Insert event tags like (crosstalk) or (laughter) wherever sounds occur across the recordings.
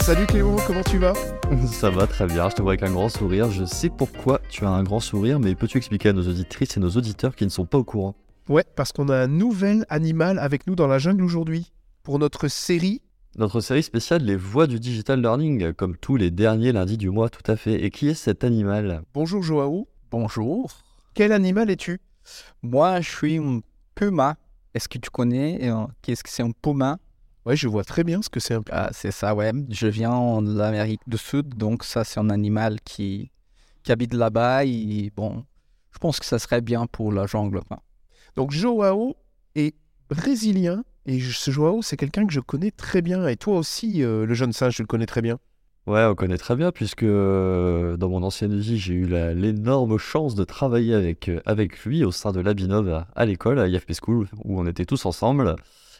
Salut Clément, comment tu vas (laughs) Ça va très bien, je te vois avec un grand sourire. Je sais pourquoi tu as un grand sourire, mais peux-tu expliquer à nos auditrices et nos auditeurs qui ne sont pas au courant? Ouais, parce qu'on a un nouvel animal avec nous dans la jungle aujourd'hui. Pour notre série. Notre série spéciale Les Voix du Digital Learning, comme tous les derniers lundis du mois, tout à fait. Et qui est cet animal Bonjour Joao. Bonjour. Quel animal es-tu? Moi, je suis un puma. Est-ce que tu connais? Euh, Qu'est-ce que c'est un puma? Ouais, je vois très bien ce que c'est un. Ah, c'est ça, ouais. Je viens de l'Amérique du Sud, donc ça, c'est un animal qui, qui habite là-bas. Et bon, je pense que ça serait bien pour la jungle. Donc Joao est brésilien et ce Joao, c'est quelqu'un que je connais très bien. Et toi aussi, euh, le jeune singe, tu le connais très bien? Ouais, on connaît très bien, puisque euh, dans mon ancienne vie, j'ai eu l'énorme chance de travailler avec, euh, avec lui au sein de l'Abinov à, à l'école, à IFP School, où on était tous ensemble.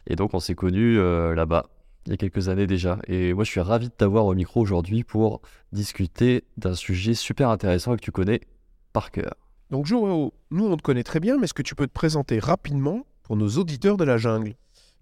Et donc, on s'est connus euh, là-bas, il y a quelques années déjà. Et moi, je suis ravi de t'avoir au micro aujourd'hui pour discuter d'un sujet super intéressant que tu connais par cœur. Donc Joao, nous on te connaît très bien, mais est-ce que tu peux te présenter rapidement pour nos auditeurs de la jungle?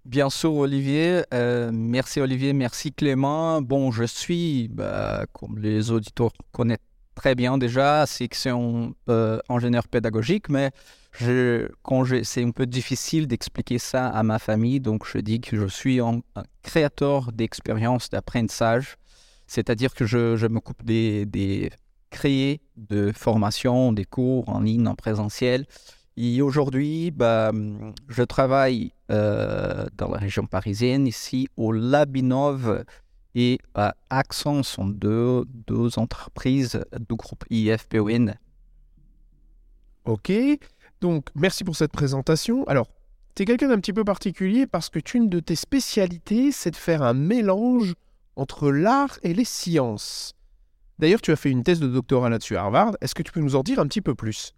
Bien sûr, Olivier. Euh, merci, Olivier. Merci, Clément. Bon, je suis, bah, comme les auditeurs connaissent très bien déjà, section euh, ingénieur pédagogique, mais c'est un peu difficile d'expliquer ça à ma famille, donc je dis que je suis un, un créateur d'expériences d'apprentissage, c'est-à-dire que je, je m'occupe des, des créer de formations, des cours en ligne, en présentiel. Et aujourd'hui, bah, je travaille euh, dans la région parisienne, ici au Labinov et à Accent, sont deux, deux entreprises du groupe IFPON. Ok, donc merci pour cette présentation. Alors, tu es quelqu'un d'un petit peu particulier parce que une de tes spécialités, c'est de faire un mélange entre l'art et les sciences. D'ailleurs, tu as fait une thèse de doctorat là-dessus à Harvard. Est-ce que tu peux nous en dire un petit peu plus?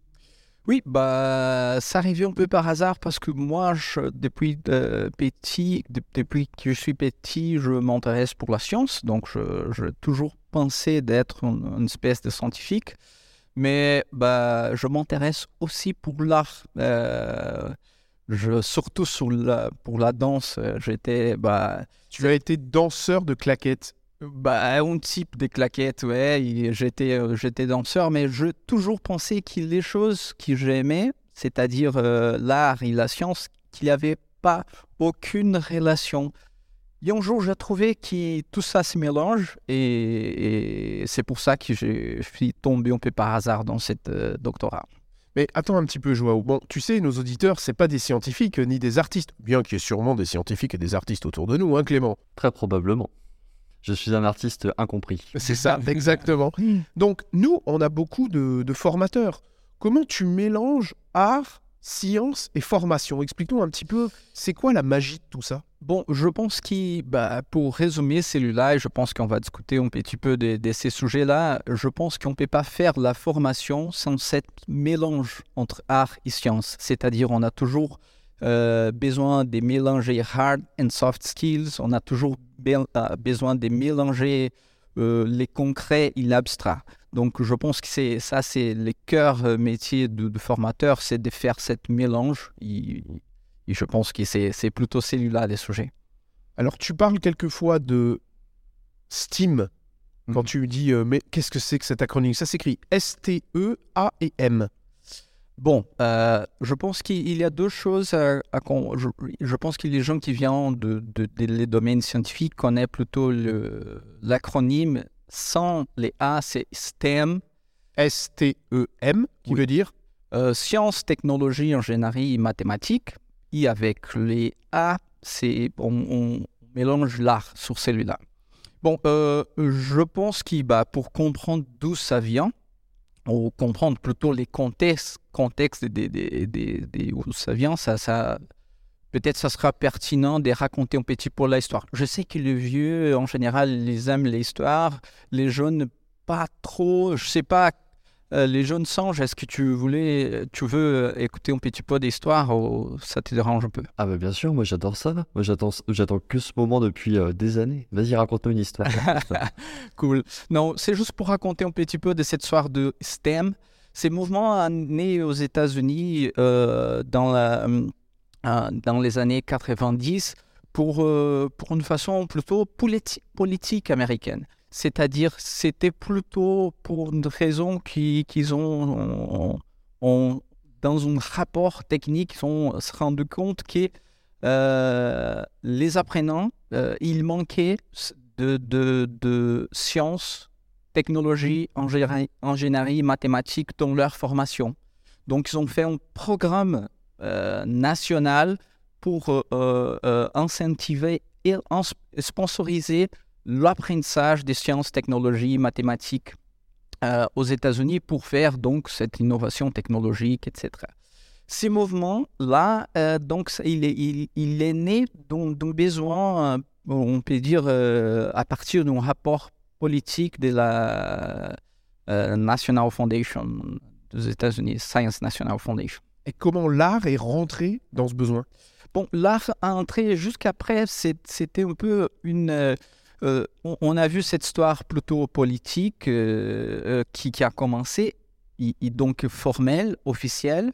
Oui, bah, ça arrivait un peu par hasard parce que moi, je, depuis euh, petit, de- depuis que je suis petit, je m'intéresse pour la science. Donc, je toujours pensé d'être une espèce de scientifique. Mais bah, je m'intéresse aussi pour l'art. Euh, je, surtout sur la, pour la danse. J'étais bah, Tu as été danseur de claquettes. bah, un type de claquettes, ouais. J'étais, euh, j'étais danseur, mais je toujours pensé que les choses que j'aimais, c'est-à-dire euh, l'art et la science, qu'il n'y avait pas aucune relation. Et un jour, j'ai trouvé que tout ça se mélange, et, et c'est pour ça que je suis tombé un peu par hasard dans cette euh, doctorat. Mais attends un petit peu, Joao. Bon, tu sais, nos auditeurs, c'est pas des scientifiques ni des artistes. Bien qu'il y ait sûrement des scientifiques et des artistes autour de nous, hein, Clément Très probablement. Je suis un artiste incompris. C'est ça, (laughs) exactement. Donc, nous, on a beaucoup de, de formateurs. Comment tu mélanges art, science et formation Explique-nous un petit peu, c'est quoi la magie de tout ça? Bon, je pense que, bah, pour résumer celui-là, je pense qu'on va discuter un petit peu de, ces sujets-là, je pense qu'on ne peut pas faire la formation sans cet mélange entre art et science. C'est-à-dire, on a toujours euh, besoin de mélanger hard and soft skills, on a toujours euh, besoin de mélanger euh, les concrets et l'abstrait. Donc, je pense que c'est ça, c'est le cœur euh, métier du, du formateur, c'est de faire cette mélange. Et, et je pense que c'est plutôt celui-là les sujets. Alors, tu parles quelquefois de STEAM. Quand Mhm. tu dis, euh, mais qu'est-ce que c'est que cet acronyme? Ça s'écrit S-T-E-A et M. Bon, euh, je pense qu'il y a deux choses à, à je, je pense que les gens qui viennent de, de- de- des domaines scientifiques connaissent plutôt le- l'acronyme. Sans les A, c'est STEM, S-T-E-M, qui Oui. veut dire euh, sciences, technologies, ingénierie mathématiques. Et avec les A, c'est on, on mélange l'art sur celui-là. Bon, euh, je pense que bah, pour comprendre d'où ça vient, ou comprendre plutôt les contextes, contextes des, des, des, des- où ça vient, ça, ça, peut-être ça sera pertinent de raconter un petit peu l'histoire. Je sais que les vieux, en général, ils aiment l'histoire, les jeunes pas trop, je sais pas euh, les jeunes singes, est-ce que tu voulais, tu veux écouter un petit peu d'histoire ou ça te dérange un peu? Ah bah bien sûr, moi j'adore ça. Moi j'attends, j'attends que ce moment depuis euh, des années. Vas-y, raconte-nous une histoire. (laughs) Cool. Non, c'est juste pour raconter un petit peu de cette histoire de STEM. Ces mouvements nés aux États-Unis euh, dans, la, euh, dans les années 90 pour, euh, pour une façon plutôt politi- politique américaine. C'est-à-dire, c'était plutôt pour une raison qui- qu'ils ont, dans un rapport technique, ils ont se rendu compte que euh, les apprenants, euh, il manquait de, de, de sciences, technologies, ingénierie, mathématiques dans leur formation. Donc, ils ont fait un programme euh, national pour euh, euh, incentiver et sponsoriser l'apprentissage des sciences, technologies, mathématiques aux États-Unis pour faire donc cette innovation technologique, etc. Ces mouvements-là, donc, il est, il, il est né d'un besoin, on peut dire, à partir d'un rapport politique de la National Foundation des États-Unis, Science National Foundation. Et comment l'art est rentré dans ce besoin Bon, l'art a entré jusqu'après, c'était un peu une. euh, euh, on, a vu cette histoire plutôt politique euh, qui, a commencé, i- donc formelle, officielle.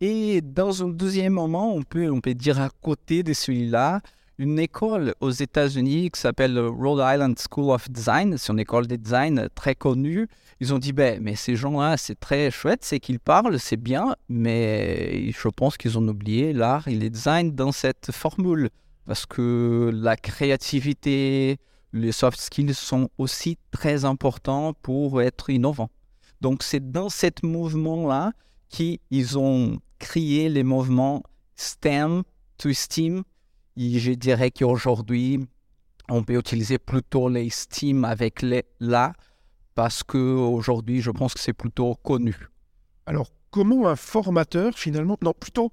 Et dans un deuxième moment, on peut, on peut dire à côté de celui-là, une école aux États-Unis qui s'appelle le Rhode Island School of Design. C'est une école de design très connue. Ils ont dit, ben, mais ces gens-là, c'est très chouette, c'est qu'ils parlent, c'est bien, mais je pense qu'ils ont oublié l'art et le design dans cette formule. Parce que la créativité, les soft skills sont aussi très importants pour être innovants. Donc c'est dans ce mouvement-là qu'ils ont créé les mouvements STEM to STEAM. Et je dirais qu'aujourd'hui, on peut utiliser plutôt les STEAM avec les là parce qu'aujourd'hui, je pense que c'est plutôt connu. Alors, comment un formateur, finalement, non, plutôt,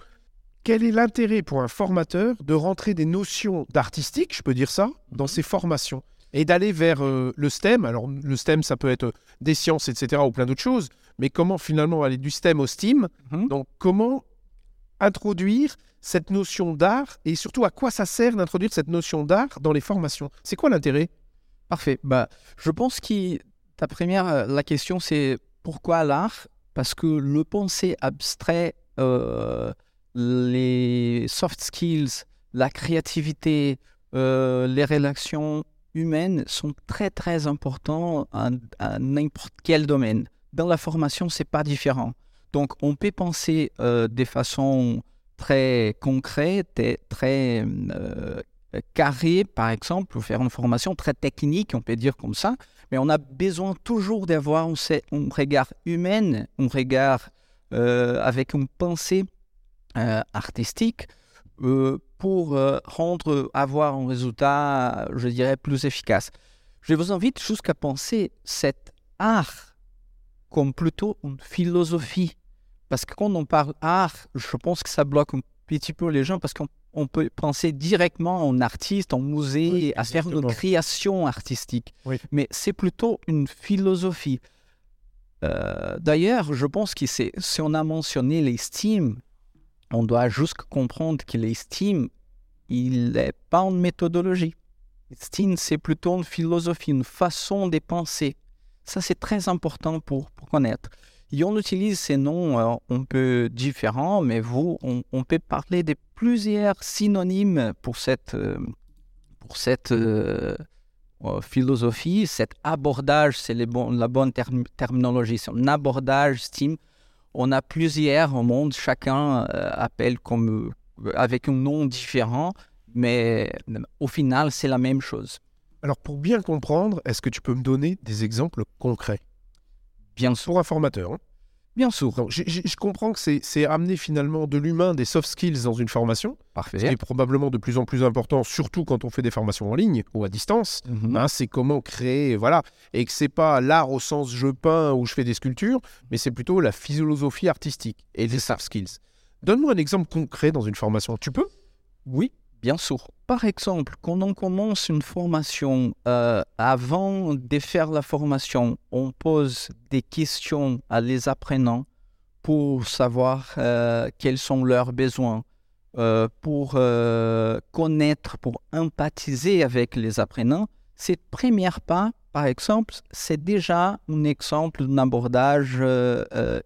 quel est l'intérêt pour un formateur de rentrer des notions d'artistique, je peux dire ça, dans ses formations et d'aller vers euh, le STEM? Alors, le STEM, ça peut être euh, des sciences, etc., ou plein d'autres choses, mais comment finalement aller du STEM au STEAM Mhm. Donc, comment introduire cette notion d'art et surtout à quoi ça sert d'introduire cette notion d'art dans les formations C'est quoi l'intérêt? Parfait. Bah, je pense que ta première, euh, la question c'est pourquoi l'art? Parce que le pensée abstrait, euh, les soft skills, la créativité, euh, les relations humaines sont très très importants à, n'importe quel domaine. Dans la formation, c'est pas différent. Donc, on peut penser euh, de façon très concrète et très euh, carré, par exemple, pour faire une formation très technique, on peut dire comme ça, mais on a besoin toujours d'avoir un, regard humain, un regard euh, avec une pensée euh, artistique euh, pour rendre, avoir un résultat, je dirais, plus efficace. Je vous invite jusqu'à penser cet art comme plutôt une philosophie. Parce que quand on parle art, je pense que ça bloque un petit peu les gens parce qu'on on peut penser directement en artiste, en musée, Oui, à faire une création artistique. Oui. Mais c'est plutôt une philosophie. Euh, D'ailleurs, je pense que si on a mentionné les STEAM, on doit juste comprendre que les STEAM, il n'est pas une méthodologie. STEAM, c'est plutôt une philosophie, une façon de penser. Ça, c'est très important pour, pour connaître. Et on utilise ces noms euh, un peu différents, mais vous, on, peut parler de plusieurs synonymes pour cette, euh, pour cette euh, philosophie, cet abordage, c'est la bonne term- terminologie, c'est un abordage STEAM. On a plusieurs au monde, chacun appelle avec un nom différent, mais au final, c'est la même chose. Alors, pour bien comprendre, est-ce que tu peux me donner des exemples concrets? Bien sûr. pour un formateur hein Bien sûr. Donc, je comprends que c'est c'est amener finalement de l'humain, des soft skills dans une formation, ce qui Parfait. est probablement de plus en plus important, surtout quand on fait des formations en ligne ou à distance. Mhm. Hein, c'est comment créer, voilà, et que c'est pas l'art au sens je peins ou je fais des sculptures, mais c'est plutôt la philosophie artistique et les soft skills. Donne-moi un exemple concret dans une formation. Tu peux? Oui, bien sûr. Par exemple, quand on commence une formation, euh, avant de faire la formation, on pose des questions à les apprenants pour savoir euh, quels sont leurs besoins, euh, pour connaître, pour empathiser avec les apprenants. Cette première pas, par exemple, c'est déjà un exemple d'un abordage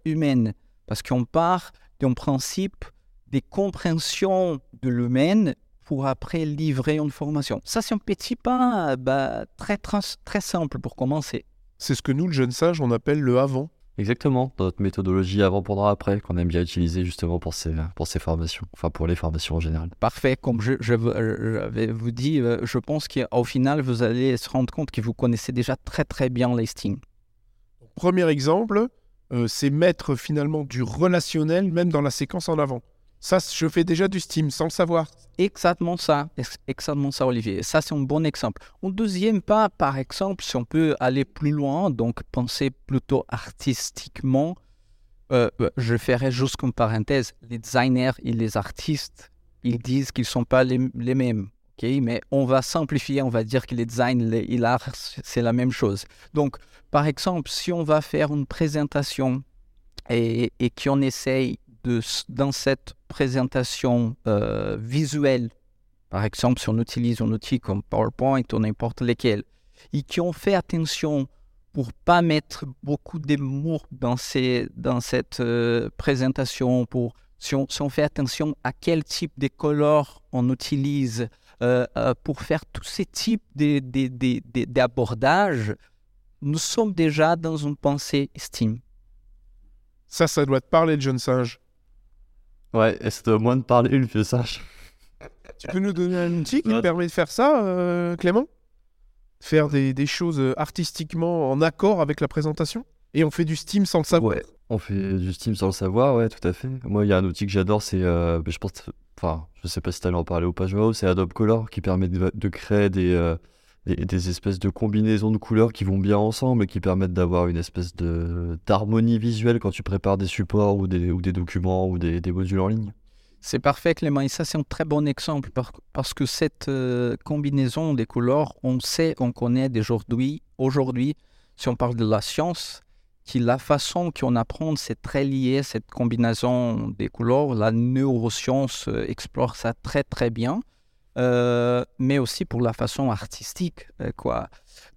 humain, parce qu'on part d'un principe des compréhensions de l'humain pour après livrer une formation. Ça, c'est un petit pas bah, très, trans- très simple pour commencer. C'est ce que nous, le jeune sage, on appelle le avant. Exactement, dans notre méthodologie avant, pendant, après, qu'on aime bien utiliser justement pour ces, pour ces formations, enfin pour les formations en général. Parfait, comme je, je, euh, j'avais vous dit, euh, je pense qu'au final, vous allez se rendre compte que vous connaissez déjà très très bien listing. Premier exemple, euh, c'est mettre finalement du relationnel même dans la séquence en avant. Ça, je fais déjà du Steam sans le savoir. Exactement ça, ex- exactement ça, Olivier. Ça, c'est un bon exemple. Un deuxième pas, par exemple, si on peut aller plus loin, donc penser plutôt artistiquement, euh, euh, je ferai juste comme parenthèse, les designers et les artistes, ils disent qu'ils ne sont pas les, les mêmes. ok? Mais on va simplifier, on va dire que les designs les- et l'art, c'est la même chose. Donc, par exemple, si on va faire une présentation et, et qu'on essaye dans cette présentation euh, visuelle, par exemple, si on utilise un outil comme PowerPoint ou n'importe lequel, et qui ont fait attention pour pas mettre beaucoup de mots dans, cette euh, présentation, pour, si, on, fait attention à quel type de couleurs on utilise, euh, pour faire tous ces types d'abordages, nous sommes déjà dans une pensée Steam. Ça, ça doit te parler, le jeune singe. Ouais, et c'est au moins de parler une vieux sage. Tu peux nous donner un outil qui te permet de faire ça, euh, Clément? Faire des, des choses euh, artistiquement en accord avec la présentation? Et on fait du Steam sans le savoir? Ouais, on fait du Steam sans le savoir, ouais, tout à fait. Moi, il y a un outil que j'adore, c'est, euh, je pense, enfin, je sais pas si t'allais en parler ou pas, Joao, c'est Adobe Color qui permet de, de créer des, euh, des, des espèces de combinaisons de couleurs qui vont bien ensemble et qui permettent d'avoir une espèce de d'harmonie visuelle quand tu prépares des supports ou des, ou des documents ou des, des modules en ligne. C'est parfait, Clément. Et ça, c'est un très bon exemple par- parce que cette euh, combinaison des couleurs, on sait, on connaît d'aujourd'hui, aujourd'hui, si on parle de la science, que la façon qu'on apprend, c'est très lié, cette combinaison des couleurs. La neuroscience euh, explore ça très, très bien. Euh, mais aussi pour la façon artistique, euh, quoi.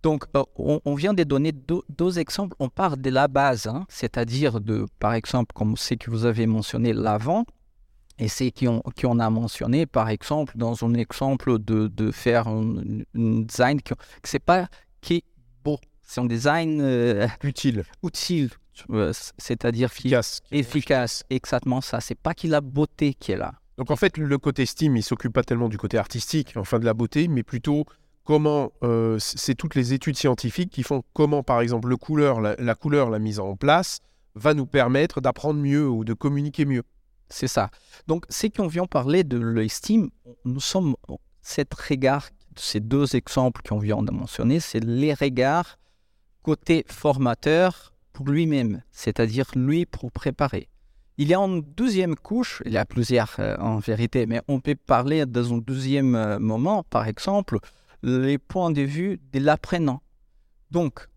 Donc, euh, on, on vient de donner deux, deux exemples. On part de la base, hein, c'est-à-dire de, par exemple, comme c'est que vous avez mentionné l'avant, et c'est qu'on qu'on a mentionné, par exemple, dans un exemple de, de faire un, un design que, que c'est pas qui est beau, c'est un design euh, Utile, utile, c'est-à-dire qui efficace. efficace, exactement ça. C'est pas qu'il a beauté qui est là. Donc en fait, le côté Steam, il s'occupe pas tellement du côté artistique, enfin de la beauté, mais plutôt comment, euh, c'est toutes les études scientifiques qui font comment, par exemple, la couleur, la mise en place, va nous permettre d'apprendre mieux ou de communiquer mieux. C'est ça. Donc, c'est qu'on vient parler de l'estime. Nous sommes, cet regard, ces deux exemples qu'on vient de mentionner, c'est les regards côté formateur pour lui-même, c'est-à-dire lui pour préparer. Il y a une deuxième couche, il y a plusieurs euh, en vérité, mais on peut parler dans un deuxième euh, moment, par exemple, les points de vue de l'apprenant. Donc,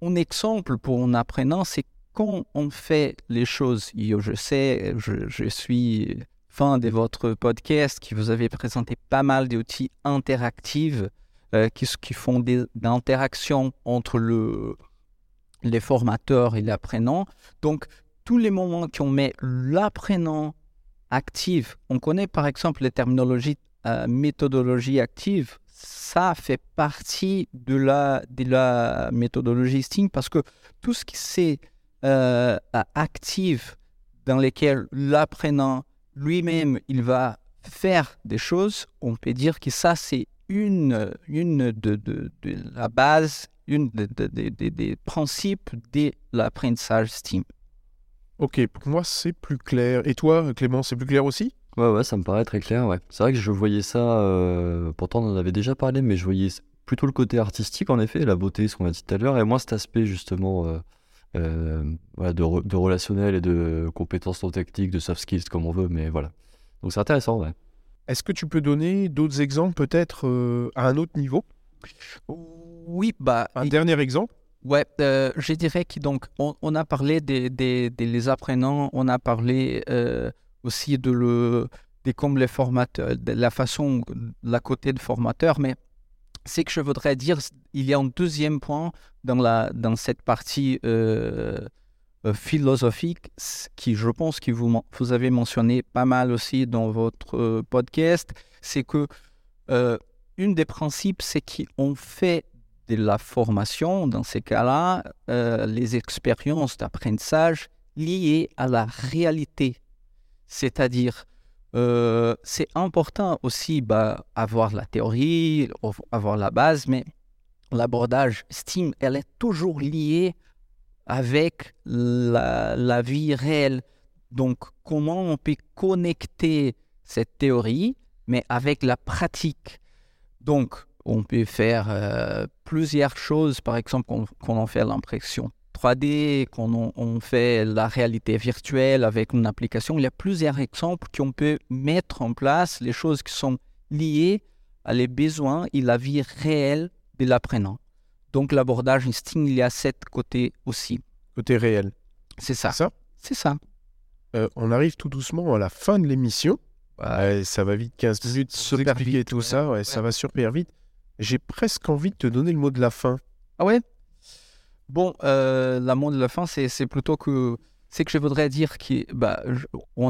un exemple pour un apprenant, c'est quand on fait les choses, je sais, je, suis fan de votre podcast qui vous avez présenté pas mal d'outils interactifs euh, qui, qui font des, des interactions entre le, les formateurs et l'apprenant. Donc, tous les moments qu'on met l'apprenant actif, on connaît par exemple les terminologies euh, méthodologie active, ça fait partie de la, de la méthodologie STEAM parce que tout ce qui c'est euh, active dans lesquelles l'apprenant lui-même il va faire des choses, on peut dire que ça c'est une, une de, la base, une des de, de, de, principes de l'apprentissage STEAM. Ok, pour moi c'est plus clair. Et toi, Clément, c'est plus clair aussi? Ouais, ouais, ça me paraît très clair, ouais. C'est vrai que je voyais ça, euh, pourtant on en avait déjà parlé, mais je voyais plutôt le côté artistique en effet, la beauté, ce qu'on a dit tout à l'heure, et moins cet aspect justement euh, euh, voilà, de, re de, relationnel et de compétences non techniques, de soft skills comme on veut, mais voilà. Donc c'est intéressant, ouais. Est-ce que tu peux donner d'autres exemples peut-être euh, à un autre niveau? Oui, bah. Un et... dernier exemple? Ouais, euh, je dirais que donc on, a parlé des, les apprenants, on a parlé euh, aussi de le des comme formateurs, de la façon, la côté de formateur, mais c'est que je voudrais dire, il y a un deuxième point dans la dans cette partie euh, philosophique qui, je pense, que vous, vous avez mentionné pas mal aussi dans votre podcast, c'est que une des principes, c'est qu'on fait de la formation, dans ces cas-là, euh, les expériences d'apprentissage liées à la réalité. C'est-à-dire, euh, c'est important aussi bah, avoir la théorie, avoir la base, mais l'abordage STEAM, elle est toujours liée avec la, la vie réelle. Donc, comment on peut connecter cette théorie, mais avec la pratique Donc, on peut faire euh, plusieurs choses, par exemple, qu'on qu'on en fait l'impression 3D, qu'on en- on fait la réalité virtuelle avec une application. Il y a plusieurs exemples qu'on peut mettre en place, les choses qui sont liées à les besoins et la vie réelle de l'apprenant. Donc l'abordage instinct, il y a cet côté aussi. Côté réel. C'est ça. Ça? C'est ça. Euh, on arrive tout doucement à la fin de l'émission. Ouais, ça va vite, 15 minutes, Super expliquer vite, tout ouais. ça, ouais, ça va super vite. J'ai presque envie de te donner le mot de la fin. Ah ouais? Bon, euh, la mot de la fin, c'est plutôt que... C'est que je voudrais dire qu'on bah,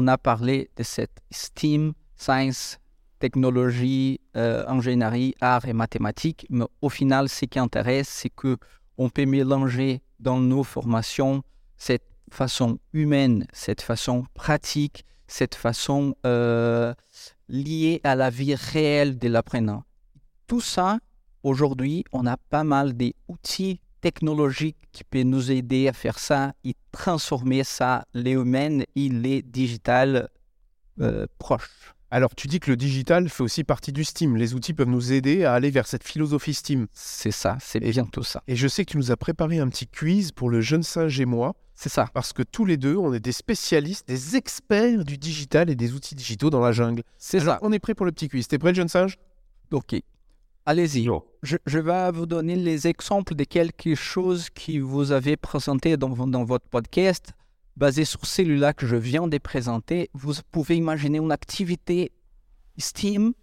a parlé de cette STEAM, science, technologie, euh, ingénierie, art et mathématiques, mais au final, ce qui intéresse, c'est que on peut mélanger dans nos formations cette façon humaine, cette façon pratique, cette façon euh, liée à la vie réelle de l'apprenant. Tout ça, aujourd'hui, on a pas mal d'outils technologiques qui peuvent nous aider à faire ça et transformer ça, les humaines et les digitales euh, proches. Alors, tu dis que le digital fait aussi partie du Steam. Les outils peuvent nous aider à aller vers cette philosophie Steam. C'est ça, c'est bien tout ça. Et je sais que tu nous as préparé un petit quiz pour le jeune singe et moi, C'est ça. parce que tous les deux, on est des spécialistes, des experts du digital et des outils digitaux dans la jungle. C'est ça. on est prêt pour le petit quiz. T'es prêt, le jeune singe? Ok. Allez-y. Je, je vais vous donner les exemples de quelque chose que vous avez présenté dans, vo- dans votre podcast. Basé sur celui-là que je viens de présenter, vous pouvez imaginer une activité Steam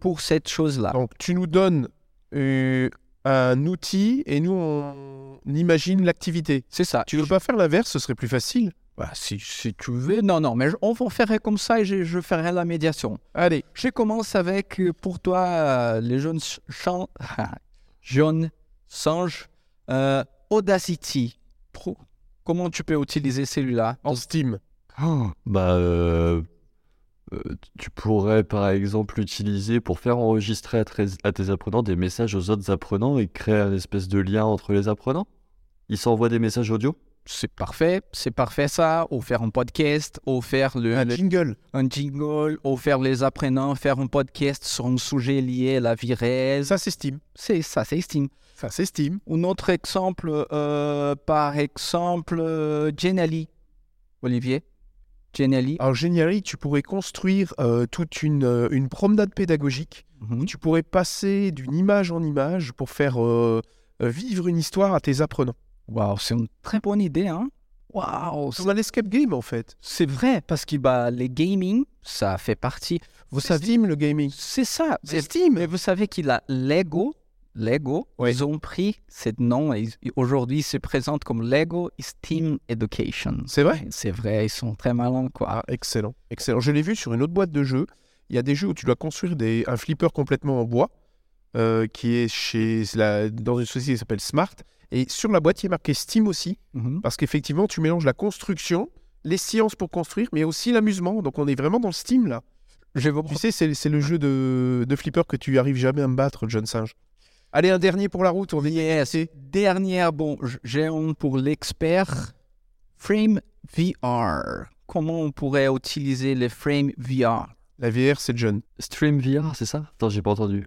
pour cette chose-là. Donc, tu nous donnes euh, un outil et nous, on imagine l'activité. C'est ça. Tu veux pas faire l'inverse Ce serait plus facile. Bah, si, si tu veux. Non, non, mais je- on va faire comme ça et je, je ferai la médiation. Allez, Je commence avec, euh, pour toi, euh, les jeunes ch- chan- (laughs) jeunes singes, euh, Audacity Pro. Comment tu peux utiliser celui-là? En Steam. Bah, euh, euh, tu pourrais par exemple l'utiliser pour faire enregistrer à, tes- à tes apprenants des messages aux autres apprenants et créer un espèce de lien entre les apprenants? Ils s'envoient des messages audio? C'est parfait, c'est parfait ça. Ou faire un podcast, ou faire le, Un le- jingle. un jingle, ou faire les apprenants, faire un podcast sur un sujet lié à la vie réelle. Ça, Steam. C'est ça, Steam. Ça, Steam. Un autre exemple, euh, par exemple, euh. Olivier Genially. Alors, Genially, tu pourrais construire euh, toute une, euh, une promenade pédagogique. Mhm. Tu pourrais passer d'une image en image pour faire vivre une histoire à tes apprenants. Waouh, c'est une très bonne idée, hein Waouh, C'est un escape game, en fait. c'est vrai, parce que bah, les gaming, ça fait partie. Vous savez, Steam, le gaming. c'est ça. C'est Steam. Mais vous savez qu'il a Lego. Lego, Oui. ils ont pris ce nom et aujourd'hui ils se présentent comme Lego Steam Education. C'est vrai? C'est vrai, ils sont très malins, quoi. Ah, excellent. Excellent. Je l'ai vu sur une autre boîte de jeux. Il y a des jeux où tu dois construire des, un flipper complètement en bois euh, qui est chez la, dans une société qui s'appelle Smart. Et sur la boîte, il est marqué Steam aussi. Mhm. Parce qu'effectivement, tu mélanges la construction, les sciences pour construire, mais aussi l'amusement. Donc on est vraiment dans le Steam là. Je vais vous Tu sais, c'est c'est le jeu de, de flipper que tu arrives jamais à me battre, le jeune singe. Allez, un dernier pour la route. On est Yes. Dernière, bon, j- j'ai un pour l'expert. Frame VR. Comment on pourrait utiliser les Frame VR La VR, c'est le jeune. Stream VR, c'est ça? Attends, j'ai pas entendu.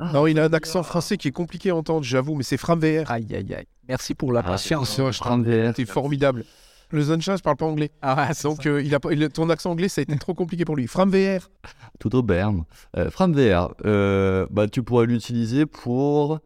Non, il a un accent français qui est compliqué à entendre, j'avoue, mais c'est Fram VR. Aïe, aïe, aïe. Merci pour la Ah, patience. Stream VR. C'est formidable. Le Sunshine ne parle pas anglais. Ah Donc, euh, il a il- ton accent anglais, ça a été trop compliqué pour lui. Fram VR. Tout au berme. Euh, Fram VR, euh, bah, tu pourras l'utiliser pour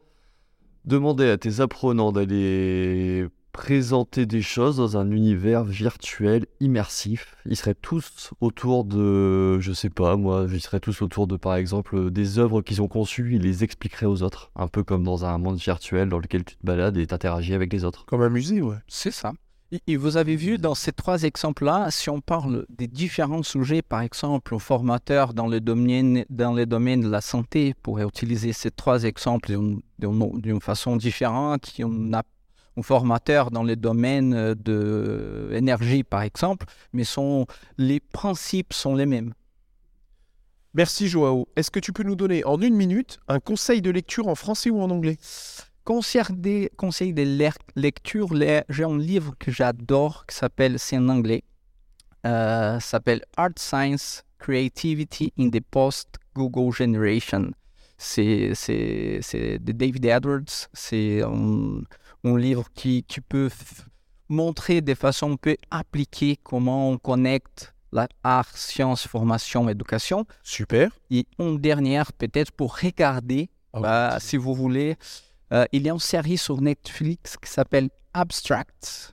demander à tes apprenants d'aller présenter des choses dans un univers virtuel immersif. Ils seraient tous autour de, je sais pas moi, ils seraient tous autour de par exemple des œuvres qu'ils ont conçues, ils les expliqueraient aux autres. Un peu comme dans un monde virtuel dans lequel tu te balades et t'interagis avec les autres. Comme un musée, ouais. C'est ça. Et vous avez vu dans ces trois exemples-là, si on parle des différents sujets, par exemple, un formateur dans le domaine, dans le domaine de la santé pourrait utiliser ces trois exemples d'une façon différente, qui on a un formateur dans le domaine de l'énergie, par exemple, mais sont, les principes sont les mêmes. Merci Joao. Est-ce que tu peux nous donner en une minute un conseil de lecture en français ou en anglais? Conseil des conseils de lecture, j'ai un livre que j'adore qui s'appelle, c'est en anglais, euh, s'appelle Art Science Creativity in the Post-Google Generation. C'est de David Edwards. C'est un, un, livre qui, qui peut montrer de façon peu appliquée comment on connecte l'art, science, formation, éducation. Super. Et une dernière, peut-être pour regarder, oh, bah, si vous voulez, euh, il y a une série sur Netflix qui s'appelle Abstract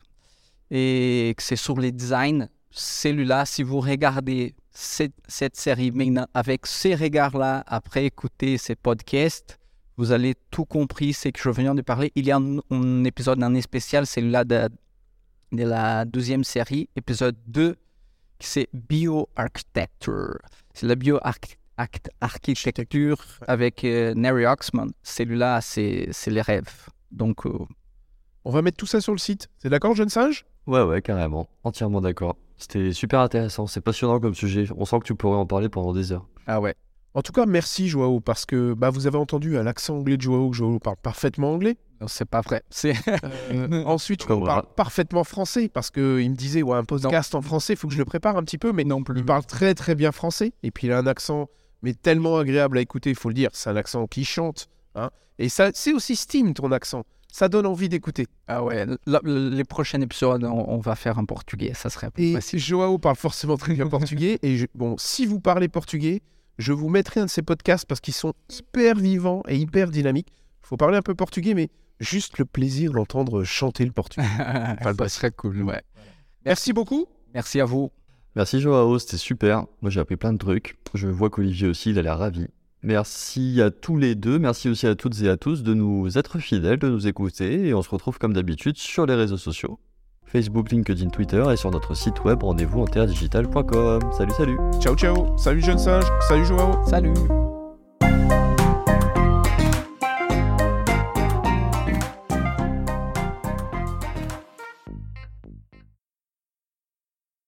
et c'est sur les designs. Celui-là, si vous regardez cette, série maintenant avec ces regards-là, après écouter ces podcasts, vous allez tout compris ce que je viens de parler. Il y a un, épisode en spécial, celui-là de, de la deuxième série, épisode 2, qui c'est Bioarchitecture. C'est la bioarchitecture architecture avec euh, Neri Oxman. Celui-là, c'est les rêves. Donc, euh, on va mettre tout ça sur le site. C'est d'accord, jeune singe? Ouais, ouais, carrément. Entièrement d'accord. C'était super intéressant. C'est passionnant comme sujet. On sent que tu pourrais en parler pendant des heures. Ah ouais. En tout cas, merci Joao, parce que bah, vous avez entendu à l'accent anglais de Joao que Joao parle parfaitement anglais. C'est pas vrai. C'est euh, (laughs) ensuite, je parle parfaitement français parce qu'il me disait ouais, un podcast en français, il faut que je le prépare un petit peu, mais non plus. Il parle très très bien français et puis il a un accent mais tellement agréable à écouter, il faut le dire. C'est un accent qui chante. Hein. Et ça, c'est aussi Steam, ton accent. Ça donne envie d'écouter. Ah ouais, les prochains épisodes, on, va faire en portugais, ça serait plus et Joao parle forcément très bien portugais. Et bon, si vous parlez portugais, je vous mettrai un de ces podcasts parce qu'ils sont hyper vivants et hyper dynamiques. Il faut parler un peu portugais, mais juste le plaisir d'entendre chanter le portugais. enfin, (laughs) ça serait cool, ouais. Merci beaucoup. Merci à vous. Merci Joao, c'était super. Moi j'ai appris plein de trucs. Je vois qu'Olivier aussi, il a l'air ravi. Merci à tous les deux, merci aussi à toutes et à tous de nous être fidèles, de nous écouter et on se retrouve comme d'habitude sur les réseaux sociaux. Facebook, LinkedIn, Twitter et sur notre site web rendez-vous en terredigital.com. Salut, salut. Ciao, ciao. Salut jeune singe. Salut Joao. Salut.